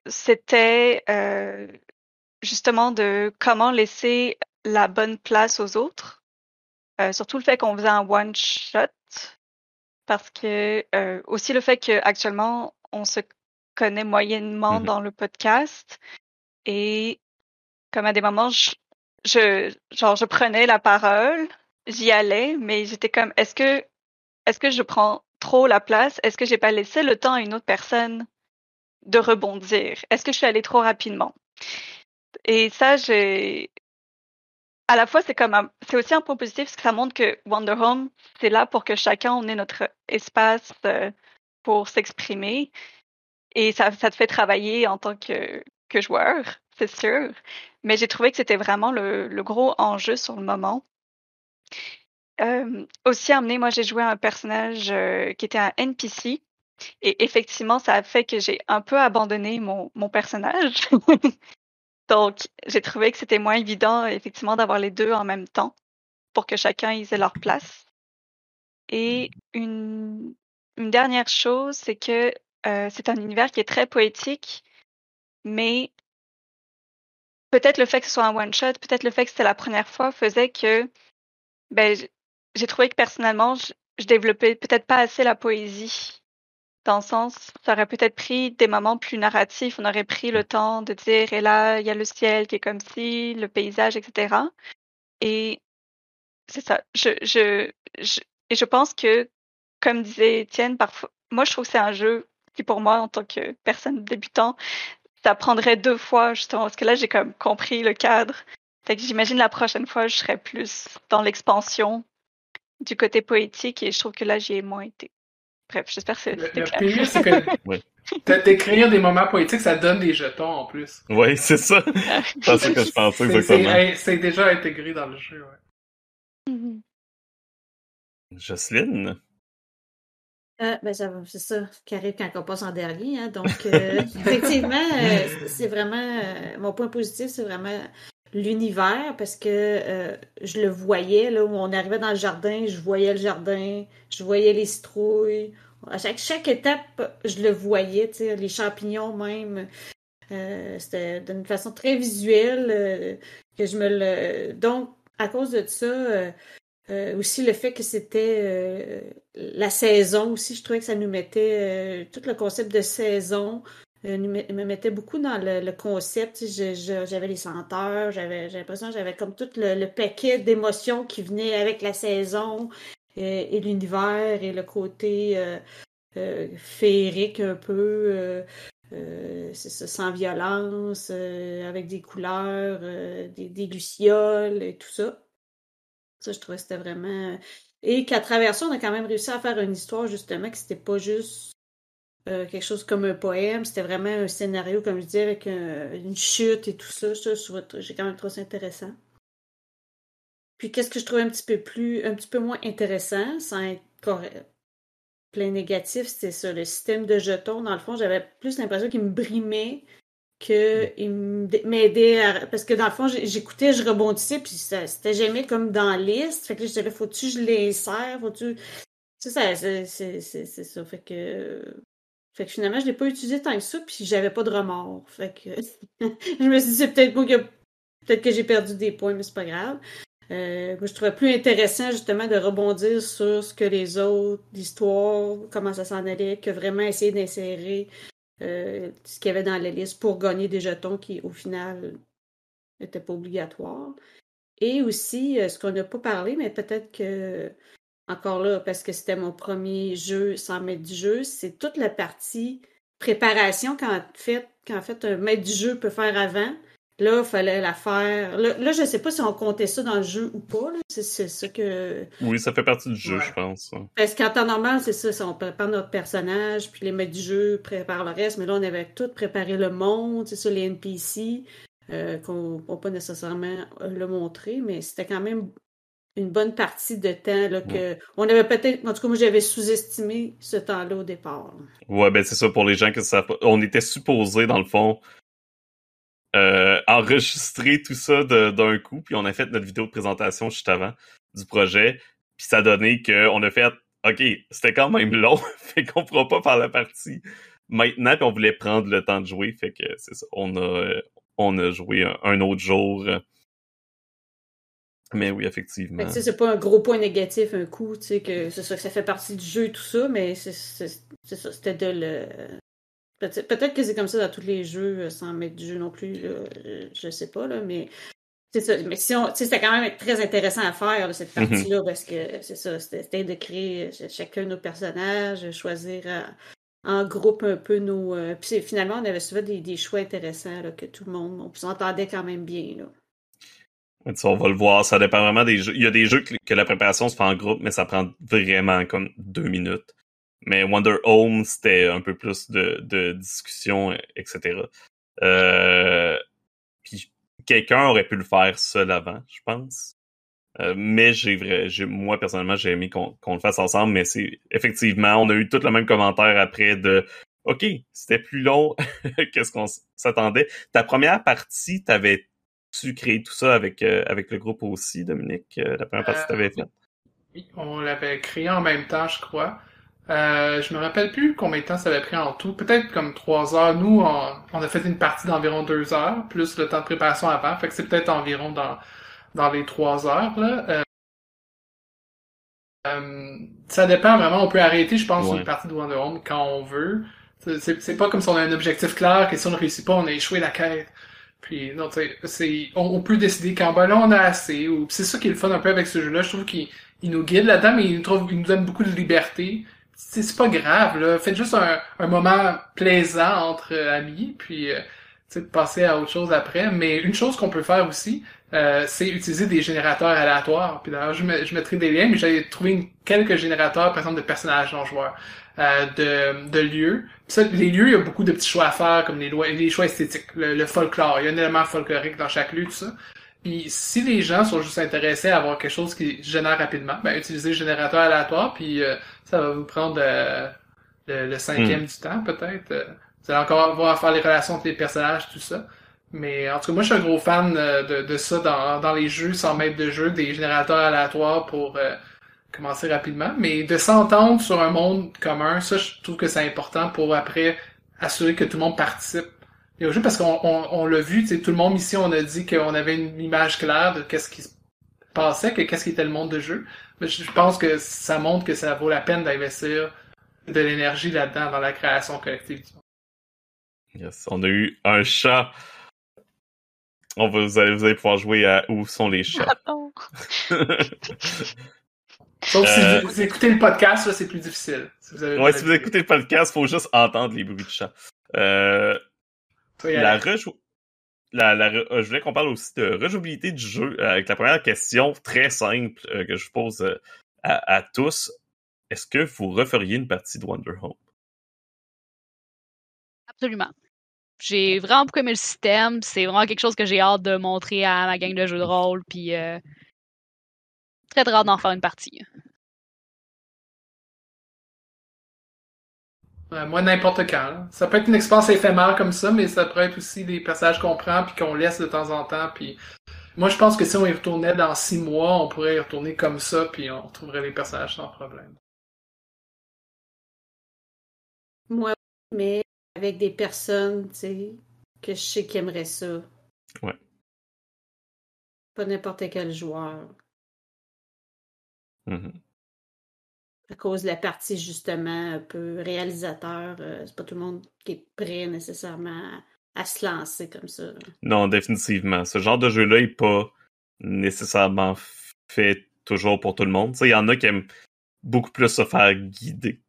c'était euh, justement de comment laisser la bonne place aux autres. Euh, surtout le fait qu'on faisait un one shot, parce que euh, aussi le fait qu'actuellement on se connaît moyennement Mhm. dans le podcast et comme à des moments, je, je, genre, je prenais la parole, j'y allais, mais j'étais comme, est-ce que, est-ce que je prends trop la place? Est-ce que j'ai pas laissé le temps à une autre personne de rebondir? Est-ce que je suis allée trop rapidement? Et ça, j'ai, à la fois, c'est comme un- c'est aussi un point positif parce que ça montre que Wonder Home, c'est là pour que chacun on ait notre espace euh, pour s'exprimer. Et ça, ça te fait travailler en tant que, que joueur, c'est sûr. Mais j'ai trouvé que c'était vraiment le, le gros enjeu sur le moment. Euh, aussi amené, moi j'ai joué un personnage euh, qui était un NPC. Et effectivement, ça a fait que j'ai un peu abandonné mon, mon personnage. Donc, j'ai trouvé que c'était moins évident, effectivement, d'avoir les deux en même temps pour que chacun ait leur place. Et une, une dernière chose, c'est que euh, c'est un univers qui est très poétique, mais peut-être le fait que ce soit un one-shot, peut-être le fait que c'était la première fois faisait que ben, j'ai trouvé que personnellement, je, je développais peut-être pas assez la poésie. Dans le sens, ça aurait peut-être pris des moments plus narratifs, on aurait pris le temps de dire, et là, il y a le ciel qui est comme ci, le paysage, etc. Et c'est ça. Je, je, je, et je pense que, comme disait Étienne, parfois, moi, je trouve que c'est un jeu qui, pour moi, en tant que personne débutant, ça prendrait deux fois, justement, parce que là, j'ai comme compris le cadre. Fait que j'imagine la prochaine fois, je serais plus dans l'expansion du côté poétique et je trouve que là, j'y ai moins été. Bref, j'espère que Le, c'était le clair. pire, c'est que Ouais. d'écrire des moments poétiques, ça donne des jetons en plus. Oui, c'est ça. C'est ça que je pensais C'est- exactement. C'est c'est déjà intégré dans le jeu, ouais. Mhm. Jocelyne? Euh, ben c'est ça qui arrive quand on passe en dernier. Hein. Donc, euh, effectivement, euh, c'est vraiment mon point positif, c'est vraiment l'univers parce que je le voyais là où on arrivait dans le jardin, je voyais le jardin, je voyais les citrouilles. À chaque, chaque étape, je le voyais, les champignons même. C'était d'une façon très visuelle que je me le. Donc, à cause de ça. Euh, aussi le fait que c'était euh, la saison aussi, je trouvais que ça nous mettait euh, tout le concept de saison me mettait beaucoup dans le, concept. J'avais les senteurs, j'avais l'impression que j'avais comme tout le, paquet d'émotions qui venaient avec la saison et l'univers et le côté féerique un peu. sans violence, avec des couleurs, des lucioles et tout ça. Ça, je trouvais que c'était vraiment. Et qu'à travers ça, on a quand même réussi à faire une histoire, justement, que c'était pas juste euh, quelque chose comme un poème, c'était vraiment un scénario, comme je dis, avec un- une chute et tout ça. Ça, j'ai quand même trouvé ça intéressant. Puis, qu'est-ce que je trouvais un petit peu plus, un peu moins intéressant, sans être plein négatif, c'était ça, le système de jetons. Dans le fond, j'avais plus l'impression qu'il me brimait que il m'aidait à... Parce que dans le fond, j'écoutais, je rebondissais, puis c'était jamais comme dans liste. Fait que là, je disais, faut-tu je l'insère? Faut-tu... C'est ça, c'est ça. Fait que... Fait que finalement, je l'ai pas utilisé tant que ça, puis j'avais pas de remords. Fait que je me suis dit, c'est peut-être moi que peut-être que j'ai perdu des points, mais c'est pas grave. Euh, je trouvais plus intéressant justement de rebondir sur ce que les autres, l'histoire, comment ça s'en allait, que vraiment essayer d'insérer euh, ce qu'il y avait dans la liste pour gagner des jetons qui, au final, n'étaient pas obligatoires. Et aussi, euh, ce qu'on n'a pas parlé, mais peut-être que, encore là, parce que c'était mon premier jeu sans maître du jeu, c'est toute la partie préparation qu'en fait, fait un maître du jeu peut faire avant Là, il fallait la faire. Là, là, je sais pas si on comptait ça dans le jeu ou pas. C'est ça que. Oui, ça fait partie du jeu, je pense. Parce qu'en temps normal, c'est ça, on prépare notre personnage, puis les maîtres du jeu préparent le reste, mais là, on avait tout préparé le monde, c'est ça, les NPC, euh, qu'on ne va pas nécessairement euh, le montrer, mais c'était quand même une bonne partie de temps là, que on avait peut-être en tout cas moi j'avais sous-estimé ce temps-là au départ. Ouais ben c'est ça pour les gens que ça on était supposé dans le fond euh, enregistrer tout ça d'un coup, puis on a fait notre vidéo de présentation juste avant du projet, puis ça a donné qu'on a fait OK, c'était quand même long, fait qu'on pourra pas faire la partie maintenant, puis on voulait prendre le temps de jouer, fait que c'est ça. On a, on a joué un, autre jour. Mais oui, effectivement. C'est pas un gros point négatif, un coup, tu sais, que ça, ça fait partie du jeu tout ça, mais c'est ça, c'était de le Peut-être que c'est comme ça dans tous les jeux euh, sans mettre du jeu non plus, euh, je sais pas, là, mais c'est ça. Mais si on, c'était quand même très intéressant à faire, cette mm-hmm. partie-là, parce que c'est ça, c'était de créer euh, chacun nos personnages, choisir en groupe un peu nos. puis finalement, on avait souvent des, choix intéressants, là, que tout le monde, on s'entendait quand même bien, là. on va le voir, ça dépend vraiment des jeux. Il y a des jeux que la préparation se fait en groupe, mais ça prend vraiment comme deux minutes. Mais Wonder Home, c'était un peu plus de, de discussion, etc. Euh, puis quelqu'un aurait pu le faire seul avant, je pense. Euh, mais j'ai j'ai moi personnellement j'ai aimé qu'on le fasse ensemble, mais c'est effectivement on a eu tout le même commentaire après de OK, c'était plus long que ce qu'on s'attendait. Ta première partie, t'avais tu créé tout ça avec euh, avec le groupe aussi, Dominique, la première partie que t'avais faite? Oui, on l'avait créé en même temps, je crois. Euh, je me rappelle plus combien de temps ça avait pris en tout. Peut-être comme trois heures. Nous, on, a fait une partie d'environ deux heures, plus le temps de préparation avant. Fait que c'est peut-être environ dans, dans les trois heures. Là. Euh, euh, ça dépend vraiment. On peut arrêter, je pense, une partie de Wonder Home quand on veut. C'est pas comme si on a un objectif clair et si on ne réussit pas, on a échoué la quête. Puis non, c'est on, on, peut décider quand ben là on a assez. Ou c'est ça qui est le fun un peu avec ce jeu-là. Je trouve qu'il nous guide là-dedans, mais il nous, trouve, il nous donne beaucoup de liberté c'est pas grave, là. Faites juste un, un moment plaisant entre euh, amis, puis euh, passer à autre chose après. Mais une chose qu'on peut faire aussi, euh, c'est utiliser des générateurs aléatoires. Puis d'ailleurs, je, je mettrai des liens, mais j'ai trouvé quelques générateurs, par exemple, de personnages non joueurs, euh, de, de lieux. Ça, les lieux, il y a beaucoup de petits choix à faire, comme les, les choix esthétiques, le folklore. Il y a un élément folklorique dans chaque lieu, tout ça. Puis si les gens sont juste intéressés à avoir quelque chose qui génère rapidement, ben utilisez le générateur aléatoire, puis euh, ça va vous prendre euh, le, cinquième hmm. du temps peut-être. Euh, vous allez encore avoir à faire les relations entre les personnages, tout ça. Mais en tout cas, moi je suis un gros fan de, de ça dans, dans les jeux sans maître de jeu, des générateurs aléatoires pour commencer rapidement. Mais de s'entendre sur un monde commun, ça je trouve que c'est important pour après assurer que tout le monde participe et jeu parce qu'on on, l'a vu, tout le monde ici, on a dit qu'on avait une image claire de qu'est-ce qui se passait, que qu'est-ce qui était le monde de jeu. Mais je, pense que ça montre que ça vaut la peine d'investir de l'énergie là-dedans dans la création collective. Yes, on a eu un chat. On va, vous, allez, vous allez pouvoir jouer à Où sont les chats? Sauf si euh, vous écoutez le podcast, c'est plus difficile. Si vous ouais, si vous écoutez le podcast, il faut juste entendre les bruits de chat. Euh, la, la, euh, je voulais qu'on parle aussi de rejouabilité du jeu euh, avec la première question très simple euh, que je pose à, tous. Est-ce que vous referiez une partie de Wonder Home? Absolument. J'ai vraiment beaucoup aimé le système. C'est vraiment quelque chose que j'ai hâte de montrer à ma gang de jeux de rôle. Puis très très hâte d'en faire une partie. Ouais, moi, n'importe quand. là. Ça peut être une expérience éphémère comme ça, mais ça pourrait être aussi des passages qu'on prend puis qu'on laisse de temps en temps. Puis moi, je pense que si on y retournait dans six mois, on pourrait y retourner comme ça, puis on retrouverait les personnages sans problème. Moi, mais avec des personnes, tu sais, que je sais qui aimeraient ça. Ouais. Pas n'importe quel joueur. Mhm. À cause de la partie, justement, un peu réalisateur, euh, c'est pas tout le monde qui est prêt nécessairement à, se lancer comme ça. Non, définitivement. Ce genre de jeu-là est pas nécessairement fait toujours pour tout le monde. Il y en a qui aiment beaucoup plus se faire guider.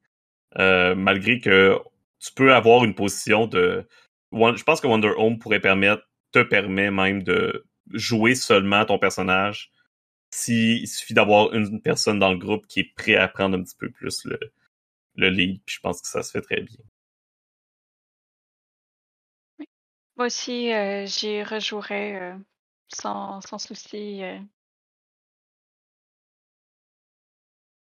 Euh, malgré que tu peux avoir une position de. Je pense que Wonder Home pourrait permettre, te permet même de jouer seulement ton personnage s'il suffit d'avoir une personne dans le groupe qui est prêt à prendre un petit peu plus le, le lead. Puis je pense que ça se fait très bien. Moi aussi, euh, j'y rejouerais euh, sans, sans souci. euh.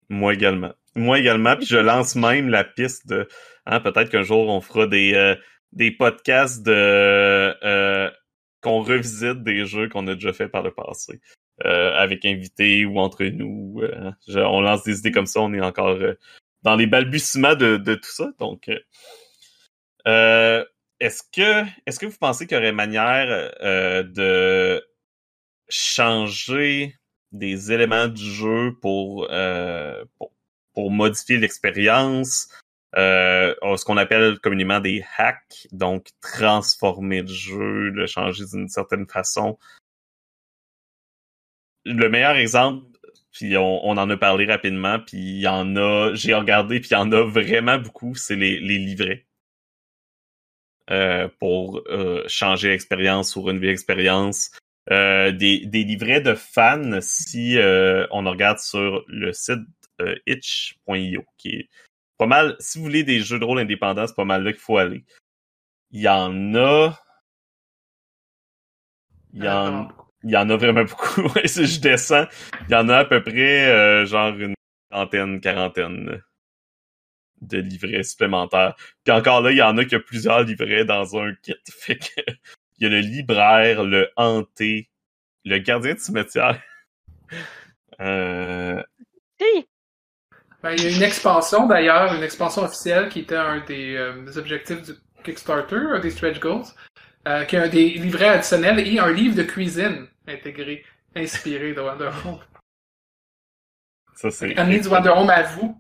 Moi également. Moi également, puis je lance même la piste de hein, peut-être qu'un jour on fera des, euh, des podcasts de euh, qu'on revisite des jeux qu'on a déjà fait par le passé. Euh, avec invités ou entre nous. euh, on lance des idées comme ça, on est encore euh, dans les balbutiements de, tout ça. Donc euh, euh, est-ce que est-ce que vous pensez qu'il y aurait manière de changer des éléments du jeu pour, pour, pour modifier l'expérience, ce qu'on appelle communément des hacks, donc transformer le jeu, le changer d'une certaine façon. Le meilleur exemple, puis on, on en a parlé rapidement, puis il y en a, j'ai regardé, puis il y en a vraiment beaucoup, c'est les, les livrets. Euh, pour euh, changer l'expérience ou renouveler l'expérience. Euh, des, des livrets de fans si euh, on regarde sur le site euh, itch.io, qui est pas mal. Si vous voulez des jeux de rôle indépendants, c'est pas mal là qu'il faut aller. Il y en a. Il y en. Il y en a vraiment beaucoup. Si je descends, il y en a à peu près euh, genre une trentaine, quarantaine de livrets supplémentaires. Puis encore là, il y en a qui a plusieurs livrets dans un kit. Fait que il y a le libraire, le hanté, le gardien de cimetière. Euh, Si! Ben, il y a une expansion d'ailleurs, une expansion officielle qui était un des, euh, des objectifs du Kickstarter, un des stretch goals, euh, qui a un des livrets additionnels et un livre de cuisine intégré, inspiré de Wonder Home. ça, c'est. Amener du Wonder Home à vous.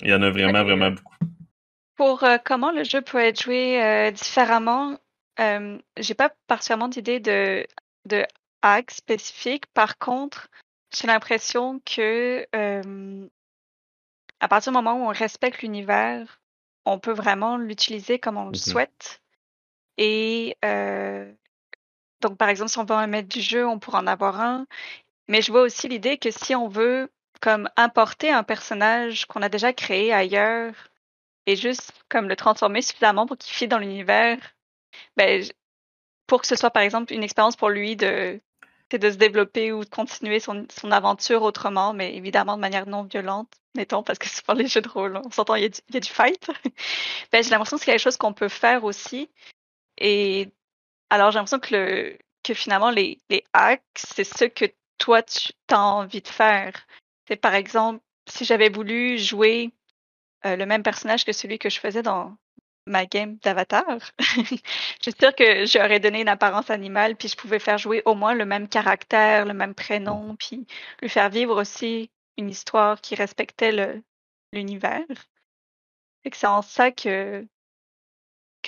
Il y en a vraiment, vraiment beaucoup. Pour euh, comment le jeu peut être joué euh, différemment, euh, j'ai pas particulièrement d'idée de, de hack spécifique. Par contre, j'ai l'impression que euh, à partir du moment où on respecte l'univers, on peut vraiment l'utiliser comme on le Mhm. souhaite. Et euh, donc, par exemple, si on veut un maître du jeu, on pourra en avoir un. Mais je vois aussi l'idée que si on veut comme importer un personnage qu'on a déjà créé ailleurs et juste comme le transformer suffisamment pour qu'il fit dans l'univers, ben, pour que ce soit par exemple une expérience pour lui de, de se développer ou de continuer son, son aventure autrement, mais évidemment de manière non violente, mettons, parce que c'est pas les jeux de rôle, on s'entend, il y, y a du fight. ben, j'ai l'impression que c'est quelque chose qu'on peut faire aussi. Et alors j'ai l'impression que, le, que finalement les, les hacks, c'est ce que toi tu as envie de faire. C'est par exemple, si j'avais voulu jouer euh, le même personnage que celui que je faisais dans ma game d'Avatar, je suis sûre que j'aurais donné une apparence animale, puis je pouvais faire jouer au moins le même caractère, le même prénom, puis lui faire vivre aussi une histoire qui respectait l'univers. C'est en ça que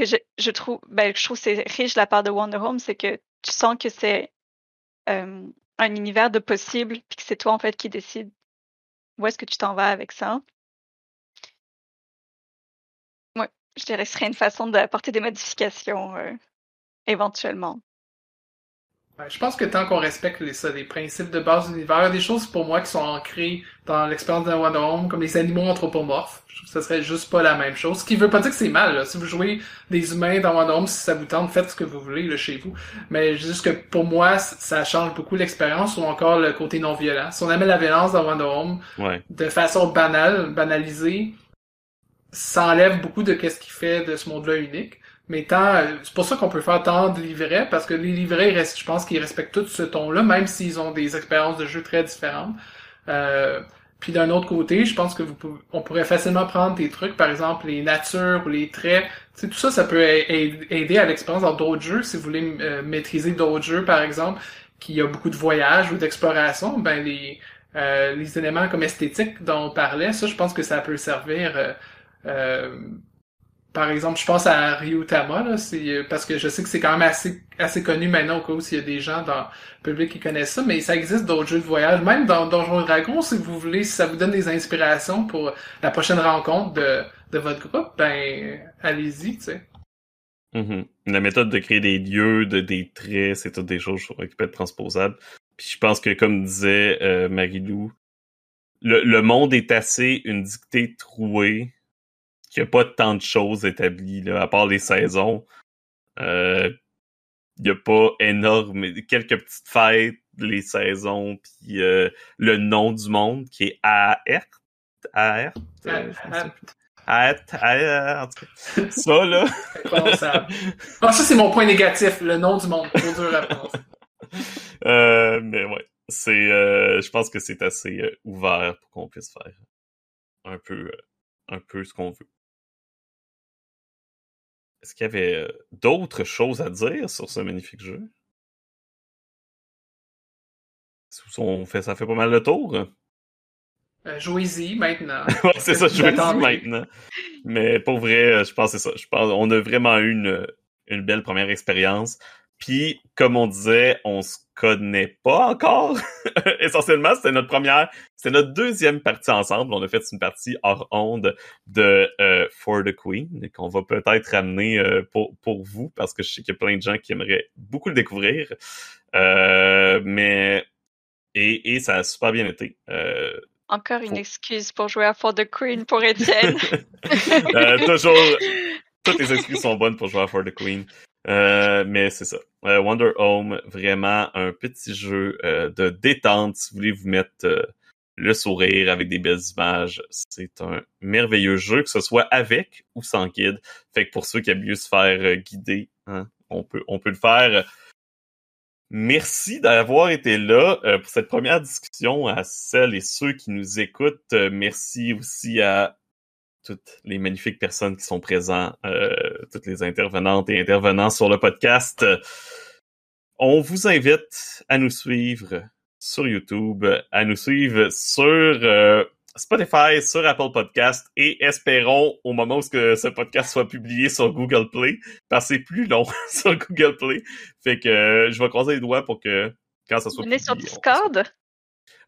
que je, trouve ben, je trouve c'est riche la part de Wonder Home, c'est que tu sens que c'est euh, un univers de possibles, puis que c'est toi en fait qui décide où est-ce que tu t'en vas avec ça. Ouais, je dirais que ce serait une façon d'apporter des modifications euh, éventuellement. Je pense que tant qu'on respecte les, ça, les principes de base de l'univers, des choses pour moi qui sont ancrées dans l'expérience d'un Wonder Home, comme les animaux anthropomorphes. Je trouve que ça serait juste pas la même chose. Ce qui veut pas dire que c'est mal. Là. Si vous jouez des humains dans Wonder Home, si ça vous tente, faites ce que vous voulez là, chez vous. Mais juste que pour moi, ça change beaucoup l'expérience ou encore le côté non violent. Si on amène la violence dans Wonder Home Ouais. de façon banale, banalisée, ça enlève beaucoup de qu'est-ce qui fait de ce monde-là unique. Mais tant, euh, c'est pour ça qu'on peut faire tant de livrets, parce que les livrets, je pense qu'ils respectent tout ce ton-là, même s'ils ont des expériences de jeu très différentes. Euh, puis d'un autre côté, je pense que vous pouvez, on pourrait facilement prendre des trucs, par exemple les natures ou les traits. Tu tout ça, ça peut aider à l'expérience dans d'autres jeux. Si vous voulez euh, maîtriser d'autres jeux, par exemple, qui a beaucoup de voyages ou d'exploration, ben les euh, les éléments comme esthétiques dont on parlait, ça, je pense que ça peut servir. Par exemple, je pense à Ryutama, là, c'est euh, parce que je sais que c'est quand même assez assez connu maintenant au cas où s'il y a des gens dans le public qui connaissent ça, mais ça existe d'autres jeux de voyage, même dans Donjons et Dragons, si vous voulez, si ça vous donne des inspirations pour la prochaine rencontre de, de votre groupe, ben allez-y, tu sais. Mhm. La méthode de créer des lieux, de, des traits, c'est toutes des choses qui peuvent être transposables. Puis je pense que, comme disait euh, Marie-Lou, le, le monde est assez une dictée trouée qu'il n'y a pas tant de choses établies, là, à part les saisons. Euh, Il n'y a pas énorme, quelques petites fêtes, les saisons, puis euh, le nom du monde qui est Aert. Aert. Aert, en tout cas. Ça, là. Ah, ça, c'est mon point négatif, le nom du monde. Trop dur à. Euh, mais ouais, c'est, euh, je pense que c'est assez ouvert pour qu'on puisse faire un peu, un peu ce qu'on veut. Est-ce qu'il y avait euh, d'autres choses à dire sur ce magnifique jeu? On fait, ça fait pas mal de tour? Euh, Jouez-y maintenant. ouais, c'est ça, Attendez. maintenant. Mais pour vrai, euh, je pense que c'est ça. Je pense on a vraiment eu une, une belle première expérience. Puis, comme on disait, on se connaît pas encore. Essentiellement, c'était notre première, c'était notre deuxième partie ensemble. On a fait une partie hors onde de euh, For the Queen qu'on va peut-être ramener euh, pour, pour vous parce que je sais qu'il y a plein de gens qui aimeraient beaucoup le découvrir. Euh, mais et, et ça a super bien été. Euh, Encore une excuse pour jouer à For the Queen pour Étienne. Euh, toujours, toutes les excuses sont bonnes pour jouer à For the Queen. Euh, mais c'est ça. Euh, Wonder Home, vraiment un petit jeu euh, de détente. Si vous voulez vous mettre le sourire avec des belles images, c'est un merveilleux jeu, que ce soit avec ou sans guide. Fait que pour ceux qui aiment mieux se faire guider, hein, on peut, on peut le faire. Merci d'avoir été là pour cette première discussion à celles et ceux qui nous écoutent. Merci aussi à toutes les magnifiques personnes qui sont présentes, euh, toutes les intervenantes et intervenants sur le podcast. On vous invite à nous suivre sur YouTube, à nous suivre sur euh, Spotify, sur Apple Podcast et espérons au moment où ce, podcast soit publié sur Google Play, parce que c'est plus long sur Google Play. Fait que euh, je vais croiser les doigts pour que quand ça soit sur publié, on- Discord?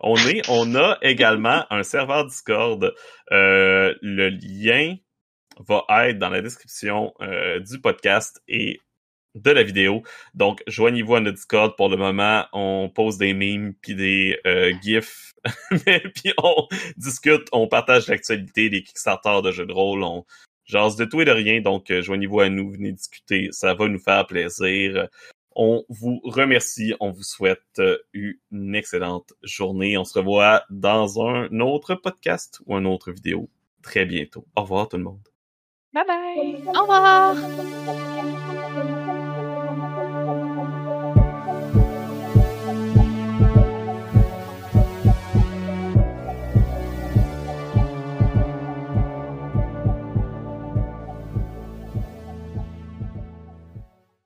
On est, on a également un serveur Discord. Euh, le lien va être dans la description euh, du podcast et de la vidéo. Donc, joignez-vous à notre Discord. Pour le moment, on pose des memes puis des euh, gifs, puis on discute, on partage l'actualité, des Kickstarter de jeux de rôle, on jase de tout et de rien. Donc, euh, joignez-vous à nous, venez discuter, ça va nous faire plaisir. On vous remercie, on vous souhaite euh, une excellente journée. On se revoit dans un autre podcast ou une autre vidéo très bientôt. Au revoir tout le monde. Bye bye. Au revoir!